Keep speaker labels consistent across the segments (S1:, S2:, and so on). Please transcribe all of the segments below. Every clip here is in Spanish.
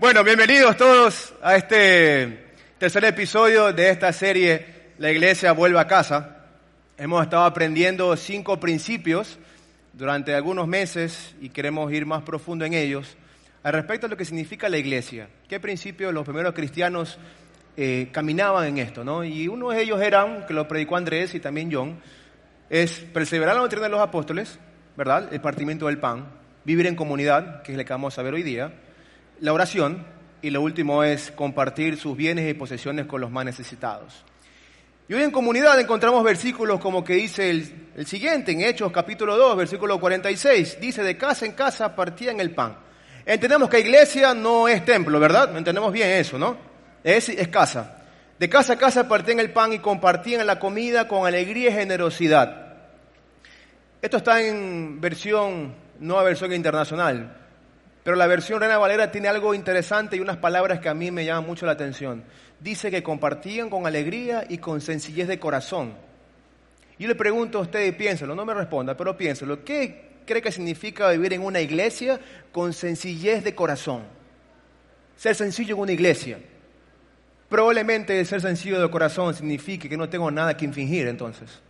S1: Bueno, bienvenidos todos a este tercer episodio de esta serie La Iglesia vuelve a casa. Hemos estado aprendiendo cinco principios durante algunos meses y queremos ir más profundo en ellos al respecto a lo que significa la iglesia. ¿Qué principios los primeros cristianos eh, caminaban en esto? ¿no? Y uno de ellos eran, que lo predicó Andrés y también John, es perseverar la doctrina de los apóstoles, ¿verdad? El partimiento del pan, vivir en comunidad, que es lo que vamos a ver hoy día, la oración y lo último es compartir sus bienes y posesiones con los más necesitados. Y hoy en comunidad encontramos versículos como que dice el, siguiente, en Hechos capítulo 2, versículo 46, dice, de casa en casa partían el pan. Entendemos que iglesia no es templo, ¿verdad? Entendemos bien eso, ¿no? Es, es casa. De casa a casa partían el pan y compartían la comida con alegría y generosidad. Esto está en versión, nueva versión internacional. Pero la versión Reina Valera tiene algo interesante y unas palabras que a mí me llaman mucho la atención. Dice que compartían con alegría y con sencillez de corazón. Yo le pregunto a usted piénselo, no me responda, pero piénselo. ¿Qué cree que significa vivir en una iglesia con sencillez de corazón? Ser sencillo en una iglesia. Probablemente ser sencillo de corazón signifique que no tengo nada que infringir entonces.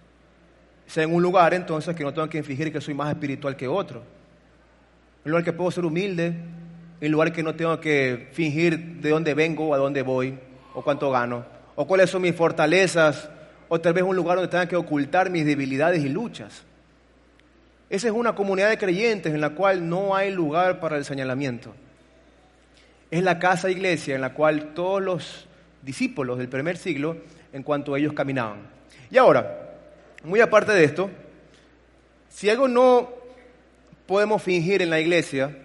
S1: Ser en un lugar entonces que no tengo que infringir que soy más espiritual que otro en lugar que puedo ser humilde, en lugar que no tengo que fingir de dónde vengo a dónde voy, o cuánto gano, o cuáles son mis fortalezas, o tal vez un lugar donde tenga que ocultar mis debilidades y luchas. Esa es una comunidad de creyentes en la cual no hay lugar para el señalamiento. Es la casa iglesia en la cual todos los discípulos del primer siglo, en cuanto ellos caminaban. Y ahora, muy aparte de esto, si algo no podemos fingir en la iglesia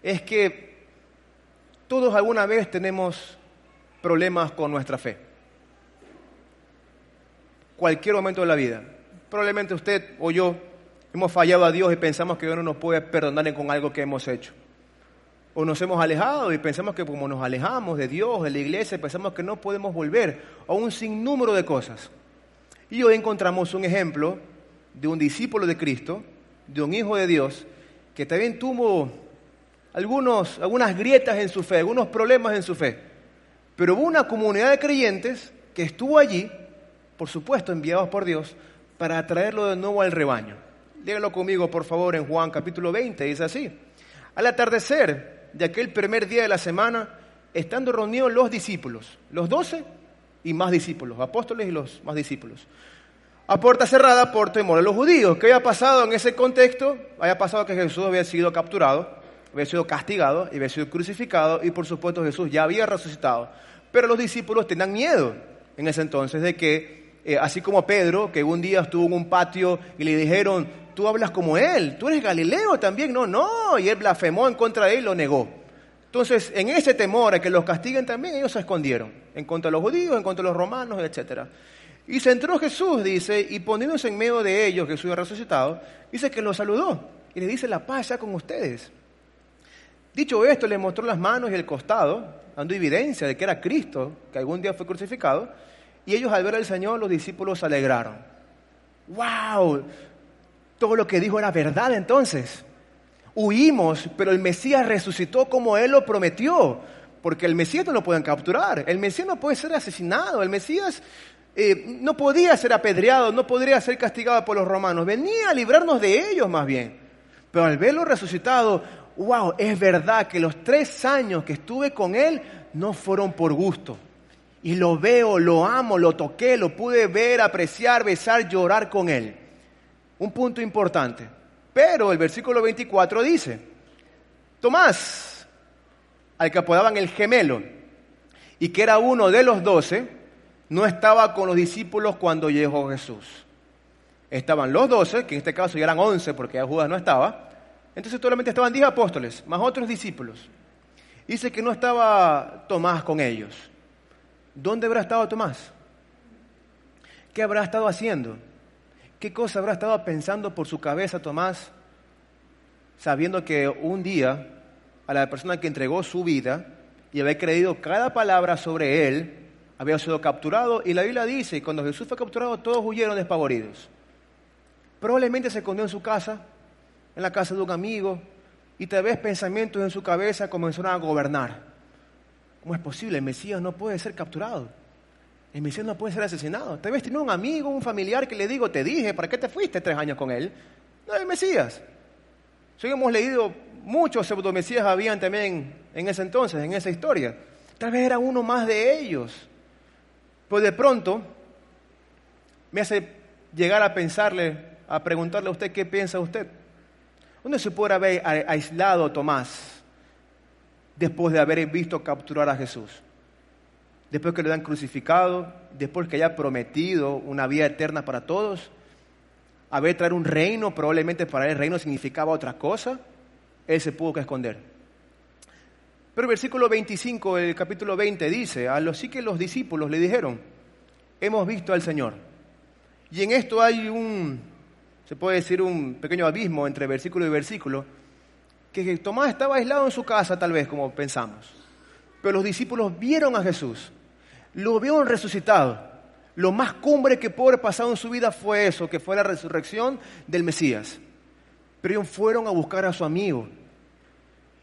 S1: es que todos alguna vez tenemos problemas con nuestra fe. Cualquier momento de la vida. Probablemente usted o yo hemos fallado a Dios y pensamos que Dios no nos puede perdonar con algo que hemos hecho. O nos hemos alejado y pensamos que como nos alejamos de Dios, de la iglesia, pensamos que no podemos volver. O un sinnúmero de cosas. Y hoy encontramos un ejemplo de un discípulo de Cristo, de un hijo de Dios, que también tuvo algunos, algunas grietas en su fe, algunos problemas en su fe. Pero hubo una comunidad de creyentes que estuvo allí, por supuesto, enviados por Dios, para atraerlo de nuevo al rebaño. Léalo conmigo, por favor, en Juan capítulo 20, dice así. Al atardecer de aquel primer día de la semana, estando reunidos los discípulos, los doce y más discípulos, apóstoles y los más discípulos, a puerta cerrada por temor a los judíos. ¿Qué había pasado en ese contexto? Había pasado que Jesús había sido capturado, había sido castigado y había sido crucificado y por supuesto Jesús ya había resucitado. Pero los discípulos tenían miedo en ese entonces de que, eh, así como Pedro, que un día estuvo en un patio y le dijeron, tú hablas como él, tú eres Galileo también, no, no, y él blasfemó en contra de él y lo negó. Entonces, en ese temor a que los castiguen también, ellos se escondieron, en contra de los judíos, en contra de los romanos, etcétera. Y se entró Jesús, dice, y poniéndose en medio de ellos, Jesús ha resucitado, dice que los saludó y le dice, la paz ya con ustedes. Dicho esto, le mostró las manos y el costado, dando evidencia de que era Cristo, que algún día fue crucificado, y ellos al ver al Señor, los discípulos se alegraron. ¡Wow! Todo lo que dijo era verdad entonces. Huimos, pero el Mesías resucitó como Él lo prometió, porque el Mesías no lo pueden capturar, el Mesías no puede ser asesinado, el Mesías eh, no podía ser apedreado, no podría ser castigado por los romanos, venía a librarnos de ellos más bien. Pero al verlo resucitado, wow, es verdad que los tres años que estuve con él no fueron por gusto. Y lo veo, lo amo, lo toqué, lo pude ver, apreciar, besar, llorar con él. Un punto importante. Pero el versículo 24 dice, Tomás, al que apodaban el gemelo, y que era uno de los doce, no estaba con los discípulos cuando llegó Jesús. Estaban los doce, que en este caso ya eran once porque ya Judas no estaba. Entonces solamente estaban diez apóstoles, más otros discípulos. Dice que no estaba Tomás con ellos. ¿Dónde habrá estado Tomás? ¿Qué habrá estado haciendo? ¿Qué cosa habrá estado pensando por su cabeza Tomás, sabiendo que un día a la persona que entregó su vida y había creído cada palabra sobre él, había sido capturado y la Biblia dice, cuando Jesús fue capturado todos huyeron despavoridos. Probablemente se escondió en su casa, en la casa de un amigo, y tal vez pensamientos en su cabeza comenzaron a gobernar. ¿Cómo es posible? El Mesías no puede ser capturado. El Mesías no puede ser asesinado. Tal vez tiene un amigo, un familiar que le digo, te dije, ¿para qué te fuiste tres años con él? No, el Mesías. Si hemos leído muchos pseudomesías habían también en ese entonces, en esa historia. Tal vez era uno más de ellos. Pues de pronto me hace llegar a pensarle, a preguntarle a usted qué piensa usted. ¿Dónde se puede haber aislado Tomás después de haber visto capturar a Jesús? Después que lo han crucificado, después que haya prometido una vida eterna para todos, haber traer un reino, probablemente para él el reino significaba otra cosa, él se pudo que esconder. El versículo 25 del capítulo 20 dice, a los sí que los discípulos le dijeron, hemos visto al Señor. Y en esto hay un, se puede decir, un pequeño abismo entre versículo y versículo, que Tomás estaba aislado en su casa, tal vez, como pensamos. Pero los discípulos vieron a Jesús, lo vieron resucitado. Lo más cumbre que pudo haber pasado en su vida fue eso, que fue la resurrección del Mesías. Pero ellos fueron a buscar a su amigo.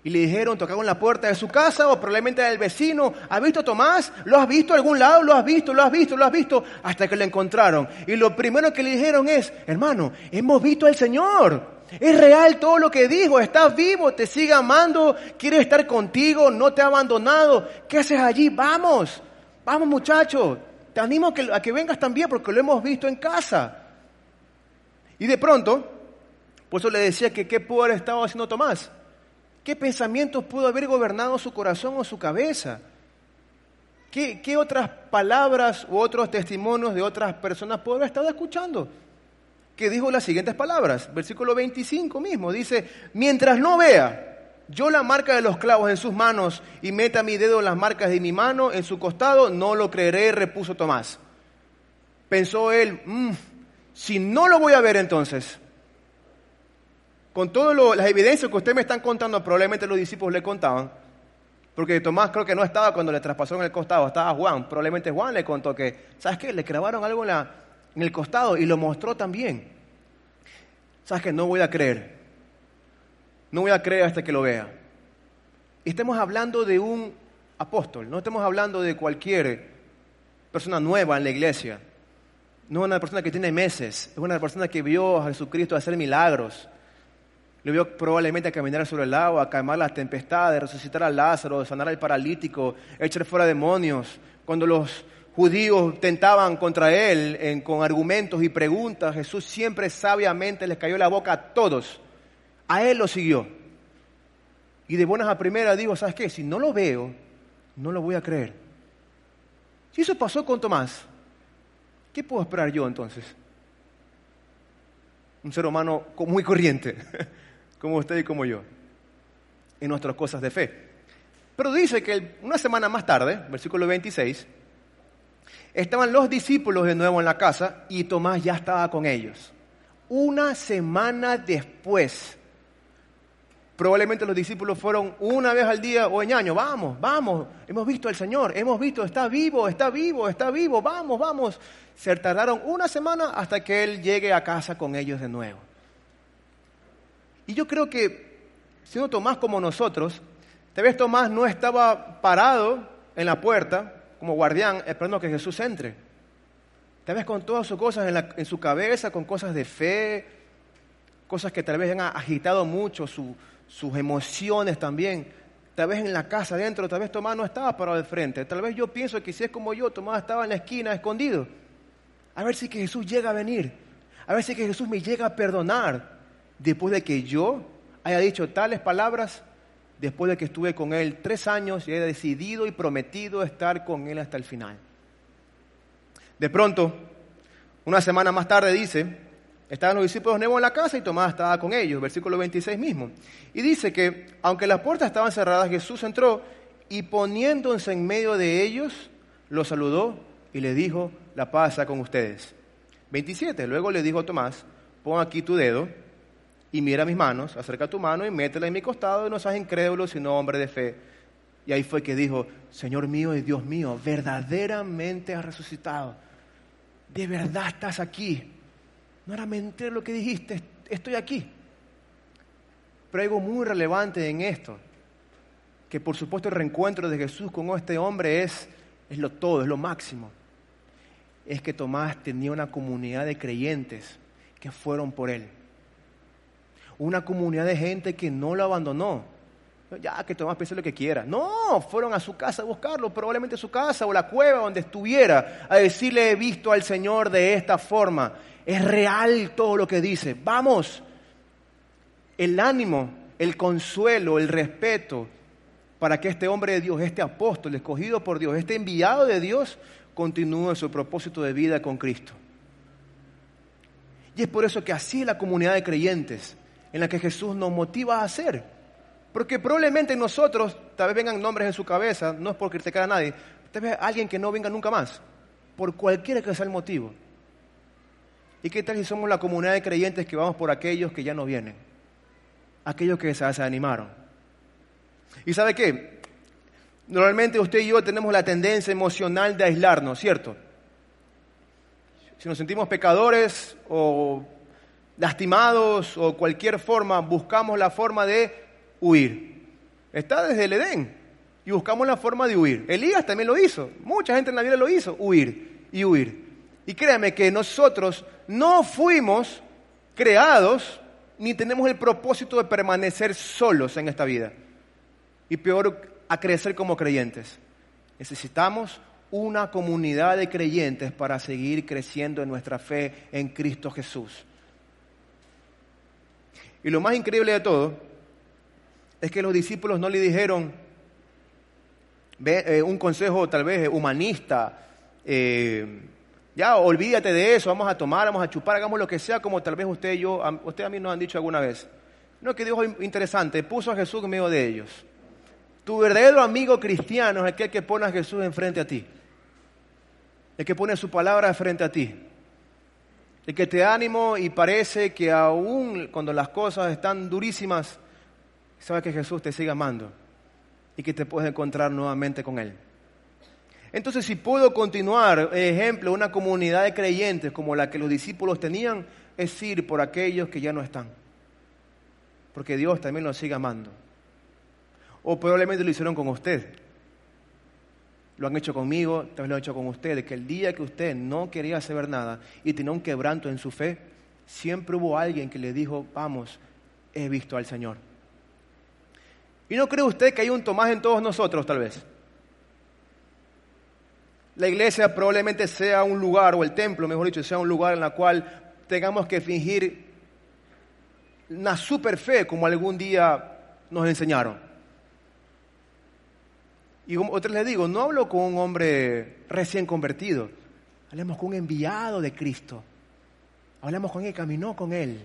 S1: Y le dijeron, tocaron la puerta de su casa o probablemente del vecino. ¿Has visto a Tomás? ¿Lo has visto a algún lado? ¿Lo has visto? ¿Lo has visto? ¿Lo has visto? Hasta que lo encontraron. Y lo primero que le dijeron es, hermano, hemos visto al Señor. Es real todo lo que dijo, estás vivo, te sigue amando, quiere estar contigo, no te ha abandonado. ¿Qué haces allí? Vamos, vamos muchachos, te animo a que, a que vengas también porque lo hemos visto en casa. Y de pronto, por eso le decía que qué pudo haber estado haciendo Tomás. ¿Qué pensamientos pudo haber gobernado su corazón o su cabeza? ¿Qué, ¿Qué, otras palabras u otros testimonios de otras personas pudo haber estado escuchando? Que dijo las siguientes palabras, versículo 25 mismo, dice, mientras no vea yo la marca de los clavos en sus manos y meta mi dedo en las marcas de mi mano en su costado, no lo creeré, repuso Tomás. Pensó él, mm, si no lo voy a ver entonces, con todas las evidencias que ustedes me están contando, probablemente los discípulos le contaban, porque Tomás creo que no estaba cuando le traspasó en el costado, estaba Juan. Probablemente Juan le contó que, ¿sabes qué? Le clavaron algo en, el costado y lo mostró también. ¿Sabes qué? No voy a creer. No voy a creer hasta que lo vea. Estamos hablando de un apóstol, no estamos hablando de cualquier persona nueva en la iglesia. No es una persona que tiene meses, es una persona que vio a Jesucristo hacer milagros, le vio probablemente caminar sobre el agua, calmar las tempestades, resucitar a Lázaro, sanar al paralítico, echar fuera demonios. Cuando los judíos tentaban contra él con argumentos y preguntas, Jesús siempre sabiamente les cayó la boca a todos. A él lo siguió. Y de buenas a primeras digo, ¿sabes qué? Si no lo veo, no lo voy a creer. Si eso pasó con Tomás, ¿qué puedo esperar yo entonces? Un ser humano muy corriente. como usted y como yo, en nuestras cosas de fe. Pero dice que una semana más tarde, versículo 26, estaban los discípulos de nuevo en la casa y Tomás ya estaba con ellos. Una semana después, probablemente los discípulos fueron una vez al día o en año, vamos, vamos, hemos visto al Señor, hemos visto, está vivo, está vivo, está vivo, vamos, vamos. Se tardaron una semana hasta que Él llegue a casa con ellos de nuevo. Y yo creo que, siendo Tomás como nosotros, tal vez Tomás no estaba parado en la puerta como guardián esperando que Jesús entre. Tal vez con todas sus cosas en, su cabeza, con cosas de fe, cosas que tal vez han agitado mucho sus emociones también. Tal vez en la casa adentro, tal vez Tomás no estaba parado de frente. Tal vez yo pienso que si es como yo, Tomás estaba en la esquina escondido. A ver si que Jesús llega a venir. A ver si que Jesús me llega a perdonar después de que yo haya dicho tales palabras, después de que estuve con Él tres años y haya decidido y prometido estar con Él hasta el final. De pronto, una semana más tarde dice, estaban los discípulos de nuevo en la casa y Tomás estaba con ellos, versículo 26 mismo. Y dice que, aunque las puertas estaban cerradas, Jesús entró y poniéndose en medio de ellos, los saludó y le dijo, la paz con ustedes. 27. Luego le dijo Tomás, pon aquí tu dedo y mira mis manos, acerca tu mano y métela en mi costado y no seas incrédulo, sino hombre de fe. Y ahí fue que dijo, Señor mío y Dios mío, verdaderamente has resucitado. De verdad estás aquí. No era mentira lo que dijiste, estoy aquí. Pero algo muy relevante en esto. que por supuesto el reencuentro de Jesús con este hombre es, es lo todo, es lo máximo, es que Tomás tenía una comunidad de creyentes que fueron por él. Una comunidad de gente que no lo abandonó. Ya, que Tomás piense lo que quiera. No, fueron a su casa a buscarlo, probablemente a su casa o la cueva donde estuviera, a decirle, he visto al Señor de esta forma. Es real todo lo que dice. Vamos. El ánimo, el consuelo, el respeto para que este hombre de Dios, este apóstol escogido por Dios, este enviado de Dios, continúe su propósito de vida con Cristo. Y es por eso que así la comunidad de creyentes en la que Jesús nos motiva a hacer. Porque probablemente nosotros, tal vez vengan nombres en su cabeza, no es por criticar a nadie, tal vez alguien que no venga nunca más, por cualquiera que sea el motivo. ¿Y qué tal si somos la comunidad de creyentes que vamos por aquellos que ya no vienen? Aquellos que se desanimaron. ¿Y sabe qué? Normalmente usted y yo tenemos la tendencia emocional de aislarnos, ¿cierto? si nos sentimos pecadores o lastimados o cualquier forma, buscamos la forma de huir. Está desde el Edén y buscamos la forma de huir. Elías también lo hizo, mucha gente en la vida lo hizo, huir y huir. Y créame que nosotros no fuimos creados ni tenemos el propósito de permanecer solos en esta vida. Y peor, a crecer como creyentes. Necesitamos una comunidad de creyentes para seguir creciendo en nuestra fe en Cristo Jesús. Y lo más increíble de todo es que los discípulos no le dijeron eh, un consejo tal vez humanista, eh, ya olvídate de eso, vamos a tomar, vamos a chupar, hagamos lo que sea, como tal vez usted y yo, usted a mí nos han dicho alguna vez. No, que dijo interesante, puso a Jesús en medio de ellos. Tu verdadero amigo cristiano es aquel que pone a Jesús enfrente a ti el que pone su palabra frente a ti, el que te ánimo y parece que aún cuando las cosas están durísimas, sabes que Jesús te sigue amando y que te puedes encontrar nuevamente con Él. Entonces, si puedo continuar, ejemplo, una comunidad de creyentes como la que los discípulos tenían, es ir por aquellos que ya no están. Porque Dios también los sigue amando. O probablemente lo hicieron con usted lo han hecho conmigo, también lo han hecho con ustedes, que el día que usted no quería saber nada y tenía un quebranto en su fe, siempre hubo alguien que le dijo, vamos, he visto al Señor. ¿Y no cree usted que hay un Tomás en todos nosotros, tal vez? La iglesia probablemente sea un lugar, o el templo, mejor dicho, sea un lugar en el cual tengamos que fingir una super fe como algún día nos enseñaron. Y otra les digo, no hablo con un hombre recién convertido, hablemos con un enviado de Cristo. Hablamos con él, caminó con él,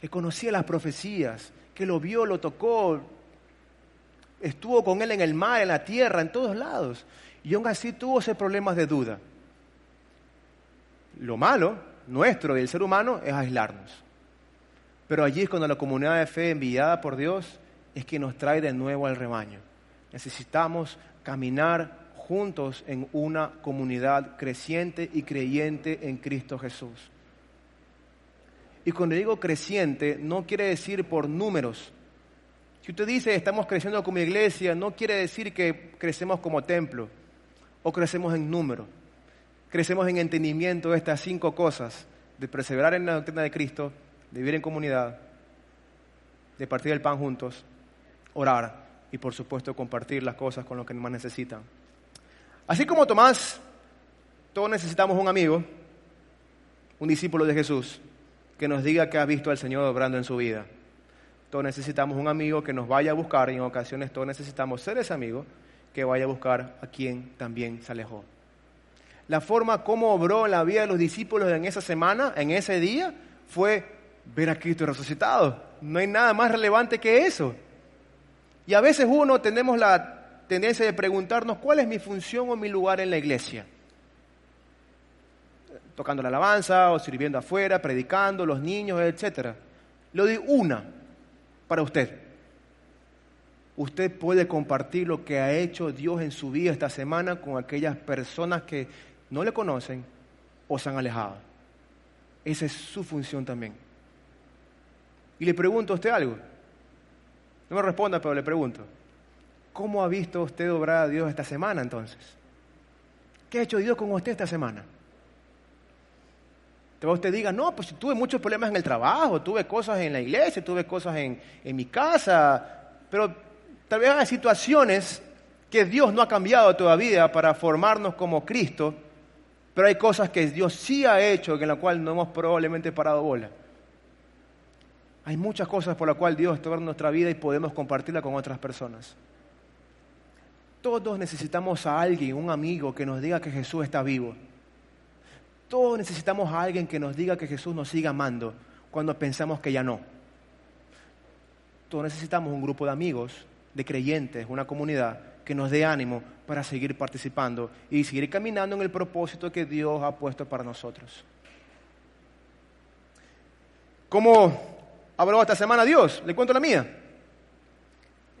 S1: que conocía las profecías, que lo vio, lo tocó, estuvo con él en el mar, en la tierra, en todos lados. Y aún así tuvo ese problemas de duda. Lo malo, nuestro y el ser humano, es aislarnos. Pero allí es cuando la comunidad de fe enviada por Dios es que nos trae de nuevo al rebaño. Necesitamos caminar juntos en una comunidad creciente y creyente en Cristo Jesús. Y cuando digo creciente, no quiere decir por números. Si usted dice estamos creciendo como iglesia, no quiere decir que crecemos como templo o crecemos en número. Crecemos en entendimiento de estas cinco cosas, de perseverar en la doctrina de Cristo, de vivir en comunidad, de partir el pan juntos, orar y por supuesto compartir las cosas con los que más necesitan. Así como Tomás, todos necesitamos un amigo, un discípulo de Jesús, que nos diga que ha visto al Señor obrando en su vida. Todos necesitamos un amigo que nos vaya a buscar y en ocasiones todos necesitamos ser ese amigo que vaya a buscar a quien también se alejó. La forma como obró la vida de los discípulos en esa semana, en ese día, fue ver a Cristo resucitado. No hay nada más relevante que eso. Y a veces uno tenemos la tendencia de preguntarnos cuál es mi función o mi lugar en la iglesia. Tocando la alabanza o sirviendo afuera, predicando, los niños, etc. Lo doy una para usted. Usted puede compartir lo que ha hecho Dios en su vida esta semana con aquellas personas que no le conocen o se han alejado. Esa es su función también. Y le pregunto a usted algo. No me responda, pero le pregunto. ¿cómo ha visto usted obrar a Dios esta semana entonces? ¿Qué ha hecho Dios con usted esta semana? Te usted diga, no, pues tuve muchos problemas en el trabajo, tuve cosas en la iglesia, tuve cosas en, en mi casa, pero tal vez hay situaciones que Dios no ha cambiado todavía para formarnos como Cristo, pero hay cosas que Dios sí ha hecho en las cuales no hemos probablemente parado bola. Hay muchas cosas por las cuales Dios está en nuestra vida y podemos compartirla con otras personas. Todos necesitamos a alguien, un amigo, que nos diga que Jesús está vivo. Todos necesitamos a alguien que nos diga que Jesús nos siga amando cuando pensamos que ya no. Todos necesitamos un grupo de amigos, de creyentes, una comunidad que nos dé ánimo para seguir participando y seguir caminando en el propósito que Dios ha puesto para nosotros. ¿Cómo habló esta semana Dios? Le cuento la mía.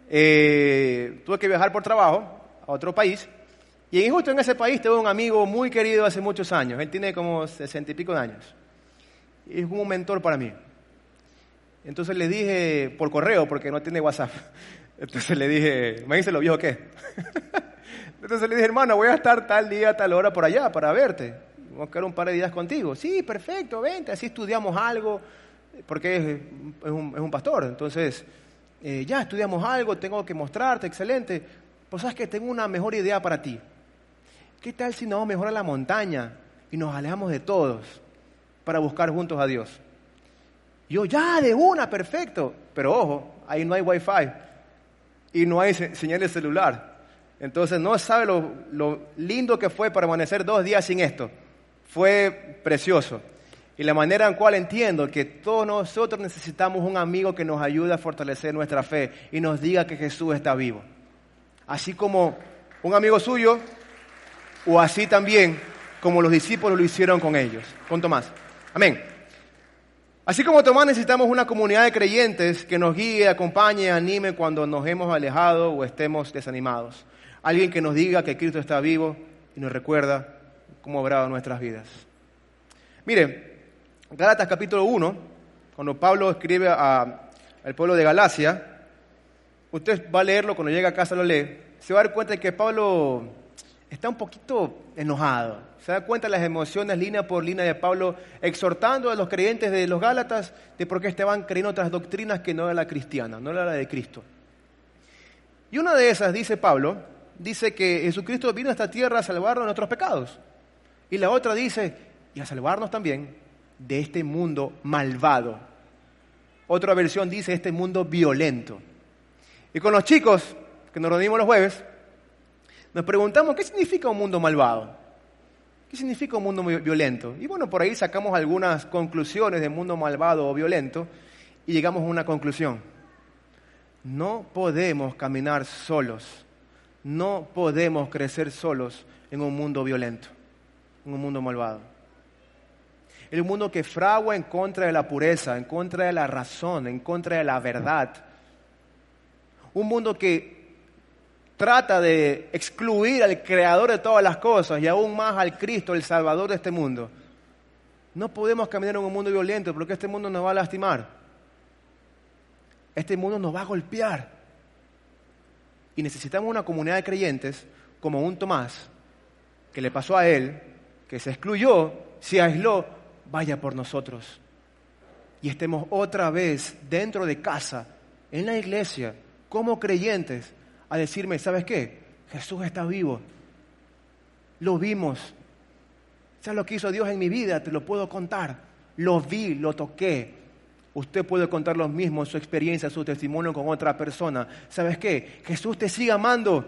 S1: Eh, tuve que viajar por trabajo a otro país y justo en ese país tengo un amigo muy querido hace muchos años. Él tiene como sesenta y pico de años. Y es un mentor para mí. Entonces le dije por correo, porque no tiene WhatsApp. Entonces le dije, dice lo viejo qué. Entonces le dije, hermano, voy a estar tal día, tal hora por allá para verte. Vamos a quedar un par de días contigo. Sí, perfecto, vente, así estudiamos algo, porque es, un, pastor. Entonces, eh, ya estudiamos algo, tengo que mostrarte, excelente. Pues sabes que tengo una mejor idea para ti. ¿Qué tal si nos vamos mejor a la montaña y nos alejamos de todos para buscar juntos a Dios? Yo, ya, de una, perfecto. Pero ojo, ahí no hay wifi y no hay señal de celular. Entonces no sabe lo, lo lindo que fue permanecer dos días sin esto. Fue precioso. Y la manera en cual entiendo que todos nosotros necesitamos un amigo que nos ayude a fortalecer nuestra fe y nos diga que Jesús está vivo. Así como un amigo suyo o así también como los discípulos lo hicieron con ellos, con Tomás. Amén. Así como Tomás necesitamos una comunidad de creyentes que nos guíe, acompañe, anime cuando nos hemos alejado o estemos desanimados. Alguien que nos diga que Cristo está vivo y nos recuerda cómo ha obrado nuestras vidas. Mire, Gálatas capítulo 1, cuando Pablo escribe al pueblo de Galacia, usted va a leerlo, cuando llega a casa lo lee, se va a dar cuenta de que Pablo está un poquito enojado. Se da cuenta de las emociones línea por línea de Pablo exhortando a los creyentes de los Gálatas de por qué estaban creyendo otras doctrinas que no era la cristiana, no era la de Cristo. Y una de esas, dice Pablo, dice que Jesucristo vino a esta tierra a salvarnos de nuestros pecados. Y la otra dice, y a salvarnos también de este mundo malvado. Otra versión dice este mundo violento. Y con los chicos que nos reunimos los jueves, nos preguntamos, ¿qué significa un mundo malvado? ¿Qué significa un mundo violento? Y bueno, por ahí sacamos algunas conclusiones de mundo malvado o violento y llegamos a una conclusión. No podemos caminar solos, no podemos crecer solos en un mundo violento, en un mundo malvado. Un mundo que fragua en contra de la pureza, en contra de la razón, en contra de la verdad. Un mundo que trata de excluir al creador de todas las cosas y aún más al Cristo, el Salvador de este mundo. No podemos caminar en un mundo violento porque este mundo nos va a lastimar. Este mundo nos va a golpear. Y necesitamos una comunidad de creyentes como un Tomás, que le pasó a él, que se excluyó, se aisló, vaya por nosotros. Y estemos otra vez dentro de casa, en la iglesia, como creyentes, a decirme, ¿sabes qué? Jesús está vivo. Lo vimos. ¿Sabes lo que hizo Dios en mi vida? Te lo puedo contar. Lo vi, lo toqué. Usted puede contar lo mismo, su experiencia, su testimonio con otra persona. ¿Sabes qué? Jesús te sigue amando.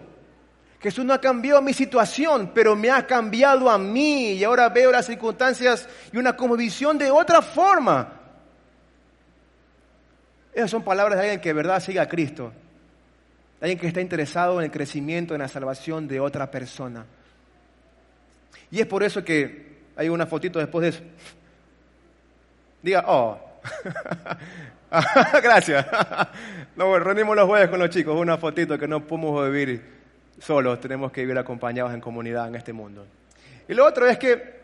S1: Jesús no ha cambiado mi situación, pero me ha cambiado a mí y ahora veo las circunstancias y una visión de otra forma. Esas son palabras de alguien que de verdad sigue a Cristo alguien que está interesado en el crecimiento, en la salvación de otra persona. Y es por eso que hay una fotito después de eso. Diga, oh. Gracias. Nos reunimos los jueves con los chicos, una fotito que no podemos vivir solos, tenemos que vivir acompañados en comunidad en este mundo. Y lo otro es que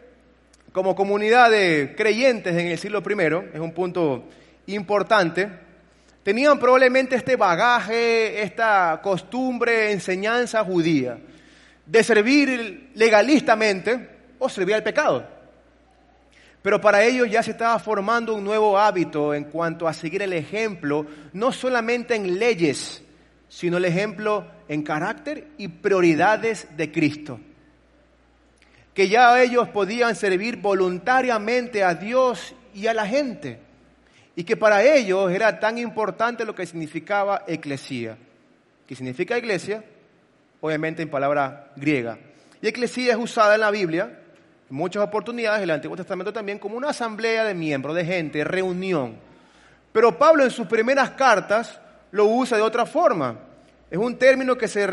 S1: como comunidad de creyentes en el siglo I, es un punto importante, tenían probablemente este bagaje, esta costumbre, enseñanza judía de servir legalistamente o servir al pecado. Pero para ellos ya se estaba formando un nuevo hábito en cuanto a seguir el ejemplo, no solamente en leyes, sino el ejemplo en carácter y prioridades de Cristo. Que ya ellos podían servir voluntariamente a Dios y a la gente. Y que para ellos era tan importante lo que significaba eclesía. ¿Qué significa iglesia? Obviamente en palabra griega. Y eclesía es usada en la Biblia en muchas oportunidades, en el Antiguo Testamento también, como una asamblea de miembros, de gente, reunión. Pero Pablo en sus primeras cartas lo usa de otra forma. Es un término que se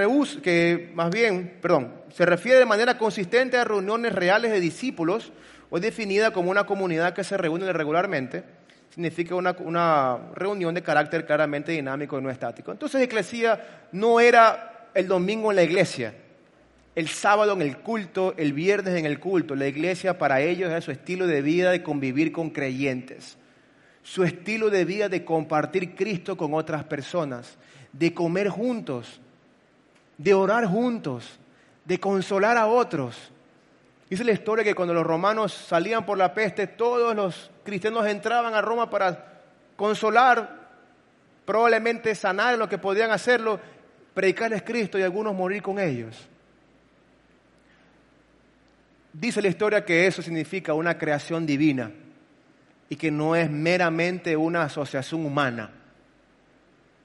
S1: que más bien, perdón, se refiere de manera consistente a reuniones reales de discípulos o definida como una comunidad que se reúne regularmente. Significa una, una reunión de carácter claramente dinámico y no estático. Entonces, eclesía no era el domingo en la iglesia, el sábado en el culto, el viernes en el culto. La iglesia para ellos era su estilo de vida de convivir con creyentes, su estilo de vida de compartir Cristo con otras personas, de comer juntos, de orar juntos, de consolar a otros. Dice la historia que cuando los romanos salían por la peste, todos los cristianos entraban a Roma para consolar, probablemente sanar lo que podían hacerlo, predicarles Cristo y algunos morir con ellos. Dice la historia que eso significa una creación divina y que no es meramente una asociación humana.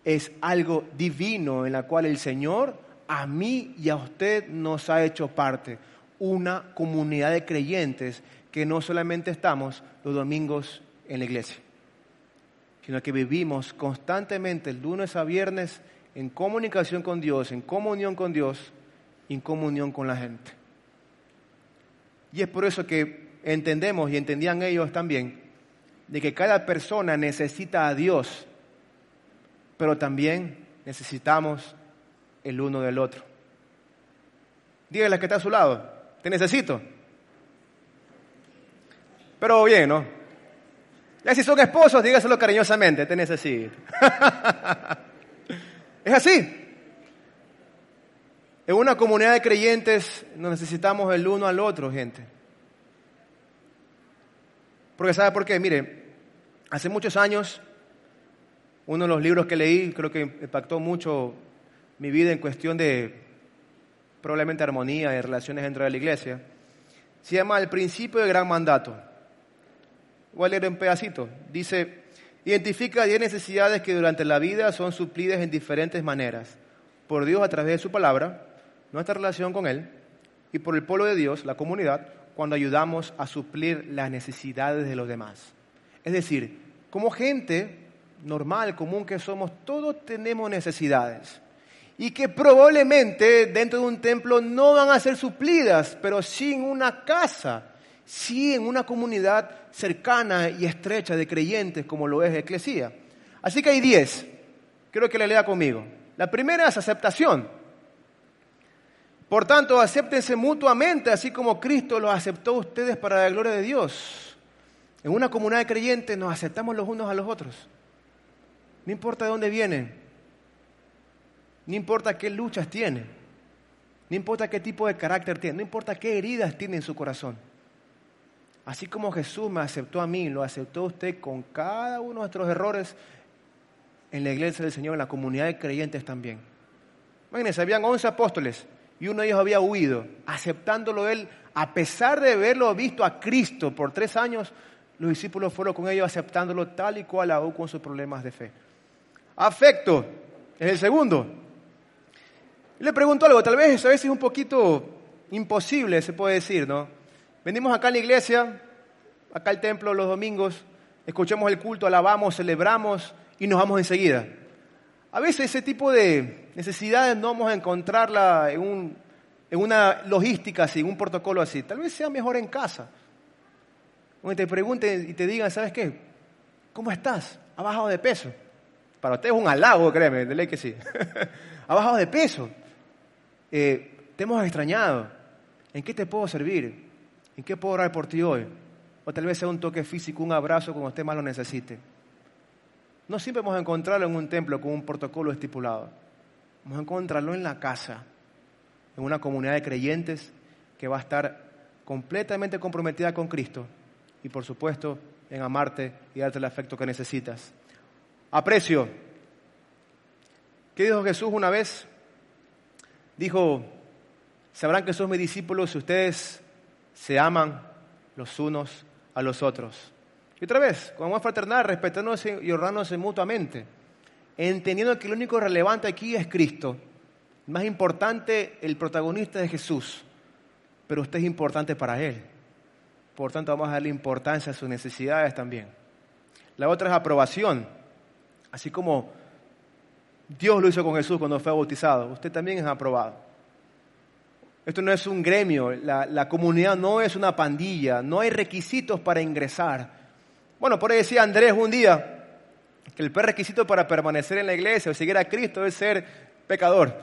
S1: Es algo divino en la cual el Señor a mí y a usted nos ha hecho parte. Una comunidad de creyentes que no solamente estamos los domingos en la iglesia, sino que vivimos constantemente el lunes a viernes en comunicación con Dios, en comunión con Dios y en comunión con la gente. Y es por eso que entendemos y entendían ellos también de que cada persona necesita a Dios, pero también necesitamos el uno del otro. Dígale que está a su lado, te necesito. Pero bien, ¿no? Ya si son esposos, dígaselo cariñosamente, te necesito. es así. En una comunidad de creyentes nos necesitamos el uno al otro, gente. Porque ¿sabe por qué? Mire, hace muchos años, uno de los libros que leí, creo que impactó mucho mi vida en cuestión de probablemente armonía y relaciones dentro de la iglesia, se llama El principio del gran mandato. Voy a leer un pedacito. Dice, identifica 10 necesidades que durante la vida son suplidas en diferentes maneras por Dios a través de su palabra nuestra relación con Él y por el pueblo de Dios, la comunidad, cuando ayudamos a suplir las necesidades de los demás. Es decir, como gente normal, común que somos, todos tenemos necesidades y que probablemente dentro de un templo no van a ser suplidas, pero sí en una casa, sí en una comunidad cercana y estrecha de creyentes como lo es la Eclesía. Así que hay diez. Quiero que le lea conmigo. La primera es aceptación. Por tanto, acéptense mutuamente, así como Cristo los aceptó a ustedes para la gloria de Dios. En una comunidad de creyentes nos aceptamos los unos a los otros. No importa de dónde vienen, no importa qué luchas tienen, no importa qué tipo de carácter tienen, no importa qué heridas tiene en su corazón. Así como Jesús me aceptó a mí, lo aceptó usted con cada uno de nuestros errores en la iglesia del Señor, en la comunidad de creyentes también. Imagínense, habían 11 apóstoles y uno de ellos había huido, aceptándolo él, a pesar de haberlo visto a Cristo por tres años, los discípulos fueron con ellos aceptándolo tal y cual aún con sus problemas de fe. Afecto es el segundo. Le pregunto algo, tal vez a veces es un poquito imposible, se puede decir, ¿no? Venimos acá en la iglesia, acá al templo los domingos, escuchamos el culto, alabamos, celebramos y nos vamos enseguida. A veces ese tipo de necesidades no vamos a encontrarla en, una logística así, en un protocolo así. Tal vez sea mejor en casa. Donde te pregunten y te digan, ¿sabes qué? ¿Cómo estás? ¿Ha bajado de peso? Para usted es un halago, créeme, de ley que sí. ¿Ha bajado de peso? Eh, te hemos extrañado. ¿En qué te puedo servir? ¿En qué puedo orar por ti hoy? O tal vez sea un toque físico, un abrazo como usted más lo necesite. no siempre vamos a encontrarlo en un templo con un protocolo estipulado. Vamos a encontrarlo en la casa, en una comunidad de creyentes que va a estar completamente comprometida con Cristo y por supuesto en amarte y darte el afecto que necesitas. Aprecio. ¿Qué dijo Jesús una vez? Dijo, sabrán que son mis discípulos si ustedes se aman los unos a los otros. Y otra vez, con amor fraternal, respetándose y honrándose mutuamente, entendiendo que lo único relevante aquí es Cristo. Más importante, el protagonista de Jesús, pero usted es importante para Él. Por tanto, vamos a darle importancia a sus necesidades también. La otra es aprobación. Así como Dios lo hizo con Jesús cuando fue bautizado, usted también es aprobado. Esto no es un gremio, la, la comunidad no es una pandilla, no hay requisitos para ingresar. Bueno, por ahí decía Andrés un día que el requisito para permanecer en la iglesia o seguir a Cristo es ser pecador.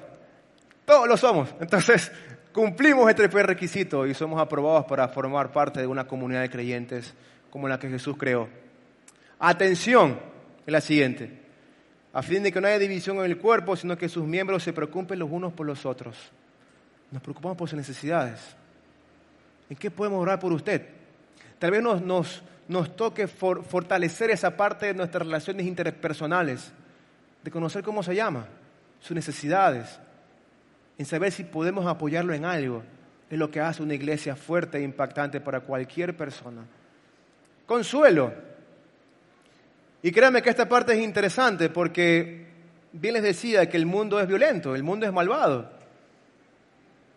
S1: Todos lo somos. Entonces, cumplimos este requisito y somos aprobados para formar parte de una comunidad de creyentes como la que Jesús creó. Atención, es la siguiente. A fin de que no haya división en el cuerpo, sino que sus miembros se preocupen los unos por los otros. Nos preocupamos por sus necesidades. ¿En qué podemos orar por usted? Tal vez nos, nos toque fortalecer esa parte de nuestras relaciones interpersonales, de conocer cómo se llama, sus necesidades, en saber si podemos apoyarlo en algo, es lo que hace una iglesia fuerte e impactante para cualquier persona. Consuelo. Y créanme que esta parte es interesante porque bien les decía que el mundo es violento, el mundo es malvado.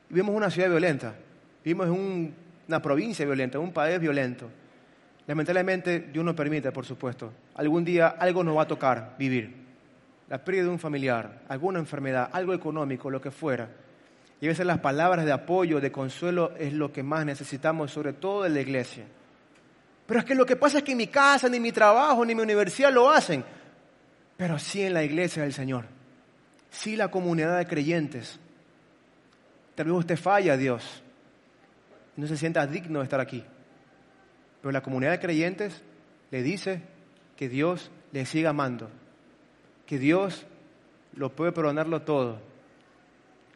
S1: Vivimos una ciudad violenta, vivimos en una provincia violenta, un país violento. Lamentablemente Dios no permite, por supuesto. Algún día algo nos va a tocar vivir la pérdida de un familiar, alguna enfermedad, algo económico, lo que fuera. Y a veces las palabras de apoyo, de consuelo, es lo que más necesitamos, sobre todo en la iglesia. Pero es que lo que pasa es que en mi casa, ni mi trabajo, ni mi universidad lo hacen. Pero sí en la iglesia del Señor. Sí la comunidad de creyentes. Tal vez usted falla Dios. Y no se sienta digno de estar aquí. Pero la comunidad de creyentes le dice que Dios le siga amando que Dios lo puede perdonarlo todo,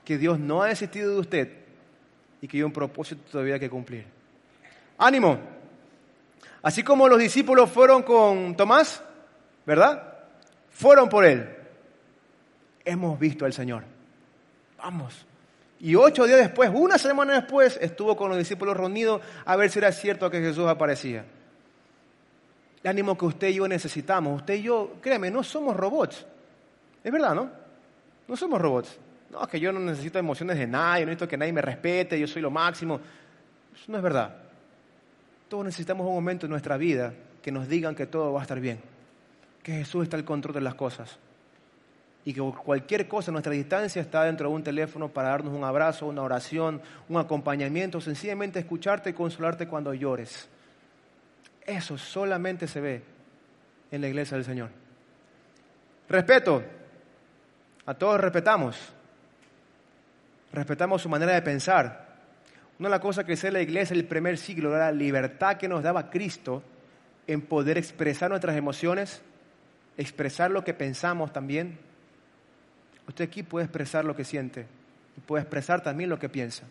S1: que Dios no ha desistido de usted y que hay un propósito todavía que cumplir. Ánimo. Así como los discípulos fueron con Tomás, ¿verdad? Fueron por él. Hemos visto al Señor. Vamos. Y ocho días después, una semana después, estuvo con los discípulos reunidos a ver si era cierto que Jesús aparecía el ánimo que usted y yo necesitamos. Usted y yo, créeme, no somos robots. Es verdad, ¿no? No somos robots. No, es que yo no necesito emociones de nadie, no necesito que nadie me respete, yo soy lo máximo. Eso no es verdad. Todos necesitamos un momento en nuestra vida que nos digan que todo va a estar bien, que Jesús está al control de las cosas y que cualquier cosa nuestra distancia está dentro de un teléfono para darnos un abrazo, una oración, un acompañamiento, sencillamente escucharte y consolarte cuando llores. Eso solamente se ve en la iglesia del Señor. Respeto. A todos respetamos. Respetamos su manera de pensar. Una de las cosas que sé la iglesia el primer siglo era la libertad que nos daba Cristo en poder expresar nuestras emociones, expresar lo que pensamos también. Usted aquí puede expresar lo que siente y puede expresar también lo que piensa.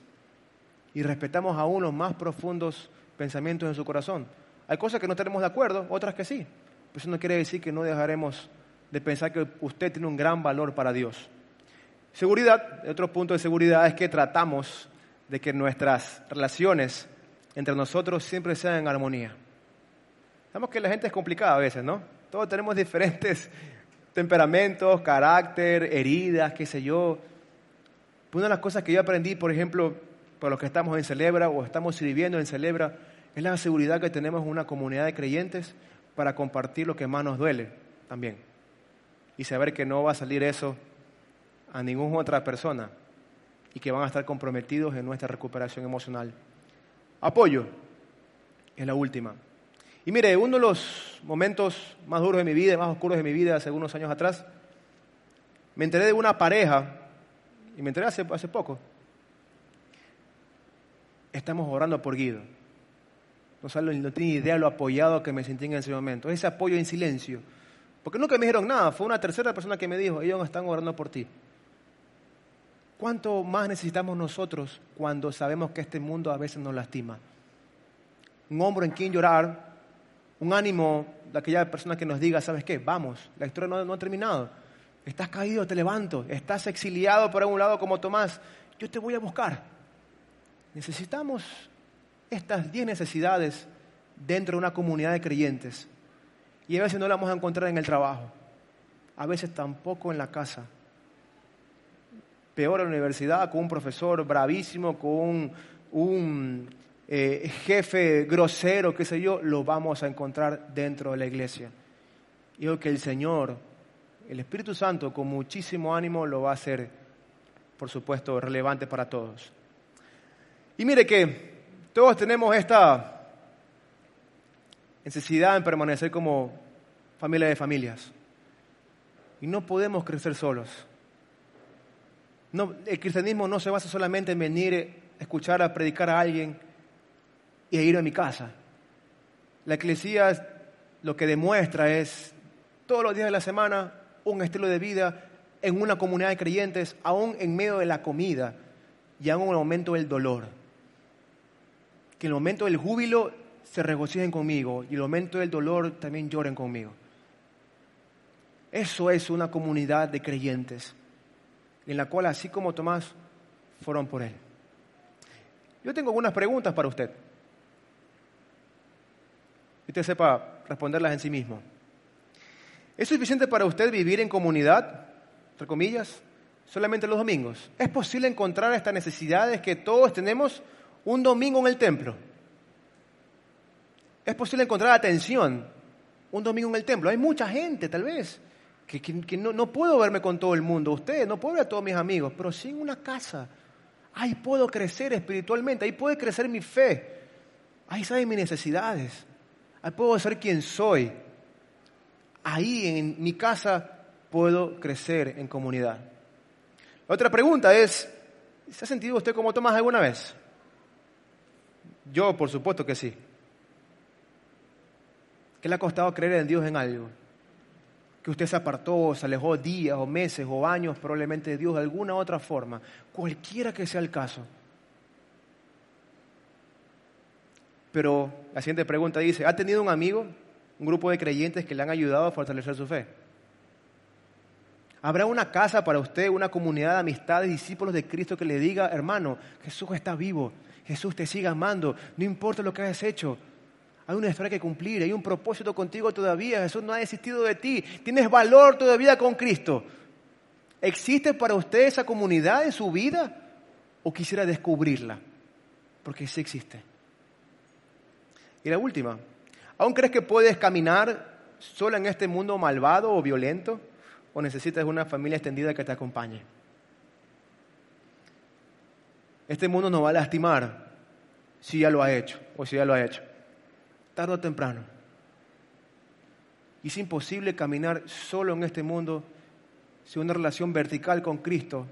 S1: Y respetamos aún los más profundos pensamientos en su corazón. Hay cosas que no tenemos de acuerdo, otras que sí. Pero eso no quiere decir que no dejaremos de pensar que usted tiene un gran valor para Dios. Seguridad, otro punto de seguridad es que tratamos de que nuestras relaciones entre nosotros siempre sean en armonía. Sabemos que la gente es complicada a veces, ¿no? Todos tenemos diferentes temperamentos, carácter, heridas, qué sé yo. Una de las cosas que yo aprendí, por ejemplo, por los que estamos en Celebra o estamos sirviendo en Celebra, es la seguridad que tenemos en una comunidad de creyentes para compartir lo que más nos duele también. Y saber que no va a salir eso a ninguna otra persona y que van a estar comprometidos en nuestra recuperación emocional. Apoyo es la última. Y mire, uno de los momentos más duros de mi vida, más oscuros de mi vida, hace unos años atrás, me enteré de una pareja, y me enteré hace, hace poco. Estamos orando por Guido. No, sabe, no tiene idea lo apoyado que me sentí en ese momento. Ese apoyo en silencio. Porque nunca me dijeron nada, fue una tercera persona que me dijo, ellos están orando por ti. ¿Cuánto más necesitamos nosotros cuando sabemos que este mundo a veces nos lastima? Un hombro en quien llorar, un ánimo de aquella persona que nos diga, ¿sabes qué? Vamos, la historia no, no ha terminado. Estás caído, te levanto. Estás exiliado por algún lado como Tomás. Yo te voy a buscar. Necesitamos estas diez necesidades dentro de una comunidad de creyentes. Y a veces no las vamos a encontrar en el trabajo. A veces tampoco en la casa. Peor en la universidad, con un profesor bravísimo, con un, eh, jefe grosero, qué sé yo, lo vamos a encontrar dentro de la iglesia. Y que el Señor el Espíritu Santo con muchísimo ánimo lo va a hacer, por supuesto, relevante para todos. Y mire que todos tenemos esta necesidad en permanecer como familia de familias. Y no podemos crecer solos. No, el cristianismo no se basa solamente en venir a escuchar a predicar a alguien y ir a mi casa. La iglesia lo que demuestra es todos los días de la semana un estilo de vida en una comunidad de creyentes, aún en medio de la comida y aún en el momento del dolor. Que en el momento del júbilo se regocijen conmigo y en el momento del dolor también lloren conmigo. Eso es una comunidad de creyentes, en la cual, así como Tomás, fueron por él. Yo tengo algunas preguntas para usted. Y usted sepa responderlas en sí mismo. ¿Es suficiente para usted vivir en comunidad, entre comillas, solamente los domingos? ¿Es posible encontrar estas necesidades que todos tenemos un domingo en el templo? ¿Es posible encontrar atención un domingo en el templo? Hay mucha gente, tal vez, que, no, no, puedo verme con todo el mundo, usted, no puedo ver a todos mis amigos, pero sí en una casa. Ahí puedo crecer espiritualmente, ahí puede crecer mi fe, ahí saben mis necesidades, puedo ser quien soy ahí en mi casa puedo crecer en comunidad. otra pregunta es, ¿se ha sentido usted como Tomás alguna vez? Yo, por supuesto que sí. ¿Qué le ha costado creer en Dios en algo? Que usted se apartó, se alejó días o meses o años probablemente de Dios de alguna otra forma, cualquiera que sea el caso. Pero la siguiente pregunta dice, ¿ha tenido un amigo un grupo de creyentes que le han ayudado a fortalecer su fe. Habrá una casa para usted, una comunidad de amistades, discípulos de Cristo que le diga, hermano, Jesús está vivo, Jesús te sigue amando, no importa lo que hayas hecho. Hay una historia que cumplir, hay un propósito contigo todavía, Jesús no ha desistido de ti, tienes valor todavía con Cristo. ¿Existe para usted esa comunidad en su vida o quisiera descubrirla? Porque sí existe. Y la última, ¿Aún crees que puedes caminar sola en este mundo malvado o violento? ¿O necesitas una familia extendida que te acompañe? Este mundo nos va a lastimar si ya lo ha hecho o si ya lo ha hecho. Tarde o temprano. Y es imposible caminar solo en este mundo sin una relación vertical con Cristo,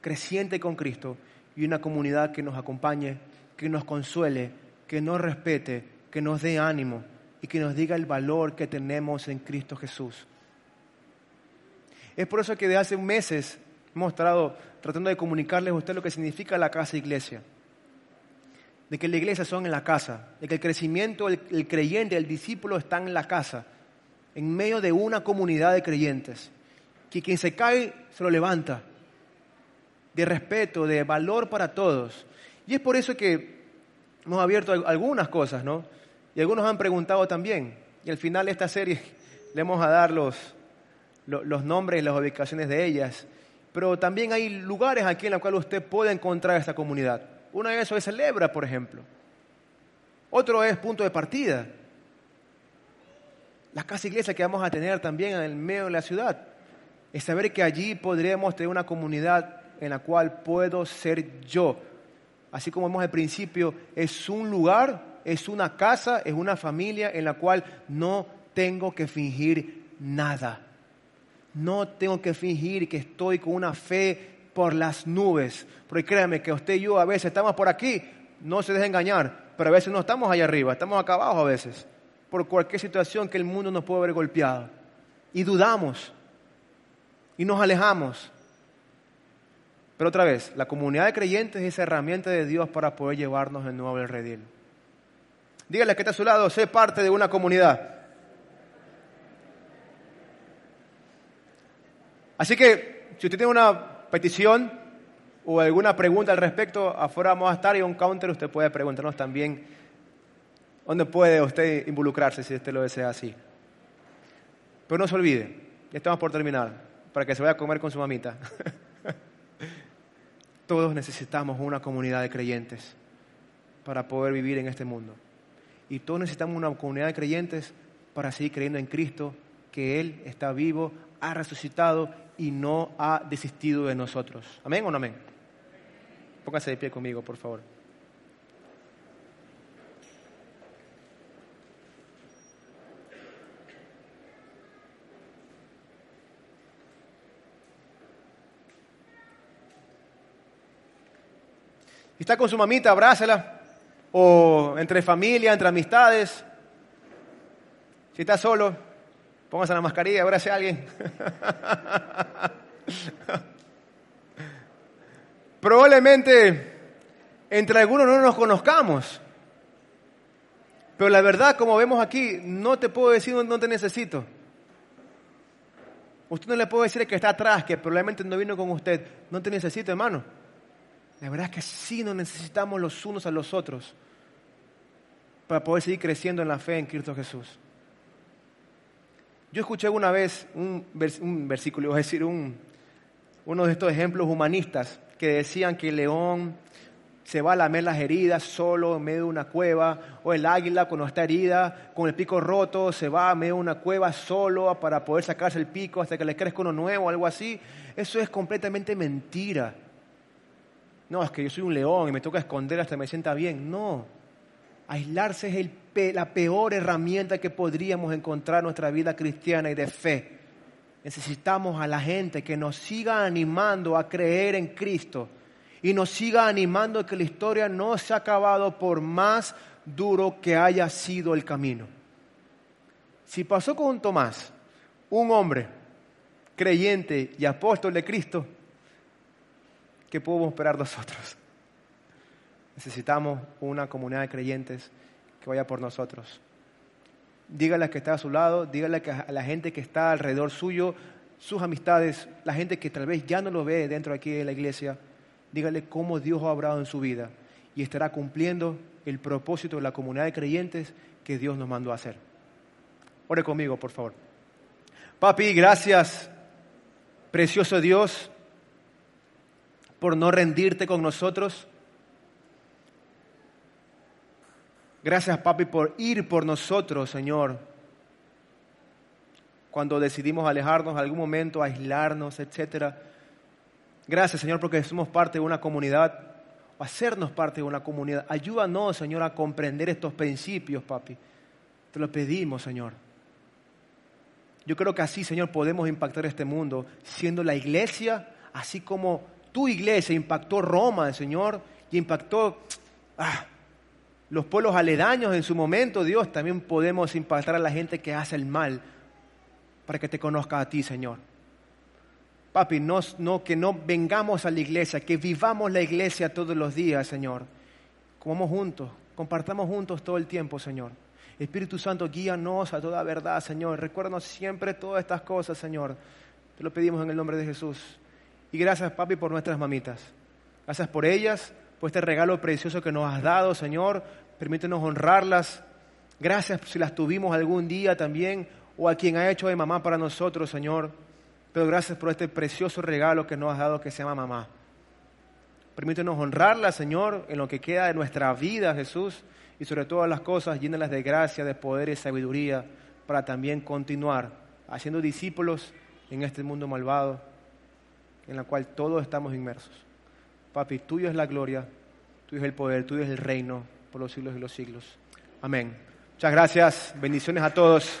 S1: creciente con Cristo y una comunidad que nos acompañe, que nos consuele, que nos respete que nos dé ánimo y que nos diga el valor que tenemos en Cristo Jesús. Es por eso que de hace meses hemos estado tratando de comunicarles a usted lo que significa la casa iglesia. De que la iglesia son en la casa, de que el crecimiento, el, el creyente, el discípulo están en la casa, en medio de una comunidad de creyentes. Que quien se cae se lo levanta, de respeto, de valor para todos. Y es por eso que hemos abierto algunas cosas, ¿no? Y algunos han preguntado también. Y al final de esta serie le vamos a dar los, los, nombres y las ubicaciones de ellas. Pero también hay lugares aquí en los cuales usted puede encontrar esta comunidad. Uno de esos es Celebra, por ejemplo. Otro es Punto de Partida. La casa iglesia que vamos a tener también en el medio de la ciudad. Es saber que allí podremos tener una comunidad en la cual puedo ser yo. Así como vemos al principio, es un lugar es una casa, es una familia en la cual no tengo que fingir nada. No tengo que fingir que estoy con una fe por las nubes. Porque créanme que usted y yo a veces estamos por aquí, no se deje engañar, pero a veces no estamos allá arriba, estamos acá abajo a veces, por cualquier situación que el mundo nos pueda haber golpeado. y dudamos y nos alejamos. Pero otra vez, la comunidad de creyentes es herramienta de Dios para poder llevarnos de nuevo al redil. Dígale que está a su lado, sé parte de una comunidad. Así que, si usted tiene una petición o alguna pregunta al respecto, afuera vamos a estar y un counter usted puede preguntarnos también dónde puede usted involucrarse si usted lo desea así. Pero no se olvide, ya estamos por terminar, para que se vaya a comer con su mamita. Todos necesitamos una comunidad de creyentes para poder vivir en este mundo. Y todos necesitamos una comunidad de creyentes para seguir creyendo en Cristo, que Él está vivo, ha resucitado y no ha desistido de nosotros. ¿Amén o no amén? Póngase de pie conmigo, por favor. Si está con su mamita, abrázala. O entre familia, entre amistades. Si está solo, póngase la mascarilla, abrace a alguien. Probablemente entre algunos no nos conozcamos. Pero la verdad, como vemos aquí, no te puedo decir no te necesito. Usted no le puede decir que está atrás, que probablemente no vino con usted. No te necesito, hermano. La verdad es que sí nos necesitamos los unos a los otros para poder seguir creciendo en la fe en Cristo Jesús. Yo escuché una vez un, versículo, es decir, uno de estos ejemplos humanistas que decían que el león se va a lamer las heridas solo en medio de una cueva, o el águila cuando está herida, con el pico roto, se va a medio de una cueva solo para poder sacarse el pico hasta que le crezca uno nuevo, algo así. Eso es completamente mentira. No, es que yo soy un león y me toca esconder hasta que me sienta bien. No. Aislarse es la peor herramienta que podríamos encontrar en nuestra vida cristiana y de fe. Necesitamos a la gente que nos siga animando a creer en Cristo y nos siga animando que la historia no se ha acabado por más duro que haya sido el camino. Si pasó con Tomás, un hombre creyente y apóstol de Cristo, ¿qué podemos esperar nosotros? Necesitamos una comunidad de creyentes que vaya por nosotros. Dígale que está a su lado, dígale a la gente que está alrededor suyo, sus amistades, la gente que tal vez ya no lo ve dentro de aquí de la iglesia, dígale cómo Dios ha obrado en su vida y estará cumpliendo el propósito de la comunidad de creyentes que Dios nos mandó a hacer. Ore conmigo, por favor. Papi, gracias, precioso Dios, por no rendirte con nosotros. Gracias, papi, por ir por nosotros, Señor. Cuando decidimos alejarnos algún momento, aislarnos, etc. Gracias, Señor, porque somos parte de una comunidad, o hacernos parte de una comunidad. Ayúdanos, Señor, a comprender estos principios, papi. Te lo pedimos, Señor. Yo creo que así, Señor, podemos impactar este mundo, siendo la iglesia, así como tu iglesia impactó Roma, Señor, y impactó ah, los pueblos aledaños en su momento, Dios, también podemos impactar a la gente que hace el mal para que te conozca a ti, Señor. Papi, no, no, que no vengamos a la iglesia, que vivamos la iglesia todos los días, Señor. Comamos juntos, compartamos juntos todo el tiempo, Señor. Espíritu Santo, guíanos a toda verdad, Señor. Recuérdanos siempre todas estas cosas, Señor. Te lo pedimos en el nombre de Jesús. Y gracias, papi, por nuestras mamitas. Gracias por ellas, por este regalo precioso que nos has dado, Señor. Permítenos honrarlas. Gracias si las tuvimos algún día también, o a quien ha hecho de mamá para nosotros, Señor. Pero gracias por este precioso regalo que nos has dado que se llama mamá. Permítenos honrarla, Señor, en lo que queda de nuestra vida, Jesús, y sobre todas las cosas, llénalas de gracia, de poder y sabiduría, para también continuar haciendo discípulos en este mundo malvado en la cual todos estamos inmersos. Papi, tuyo es la gloria, tuyo es el poder, tuyo es el reino por los siglos y los siglos. Amén. Muchas gracias, bendiciones a todos.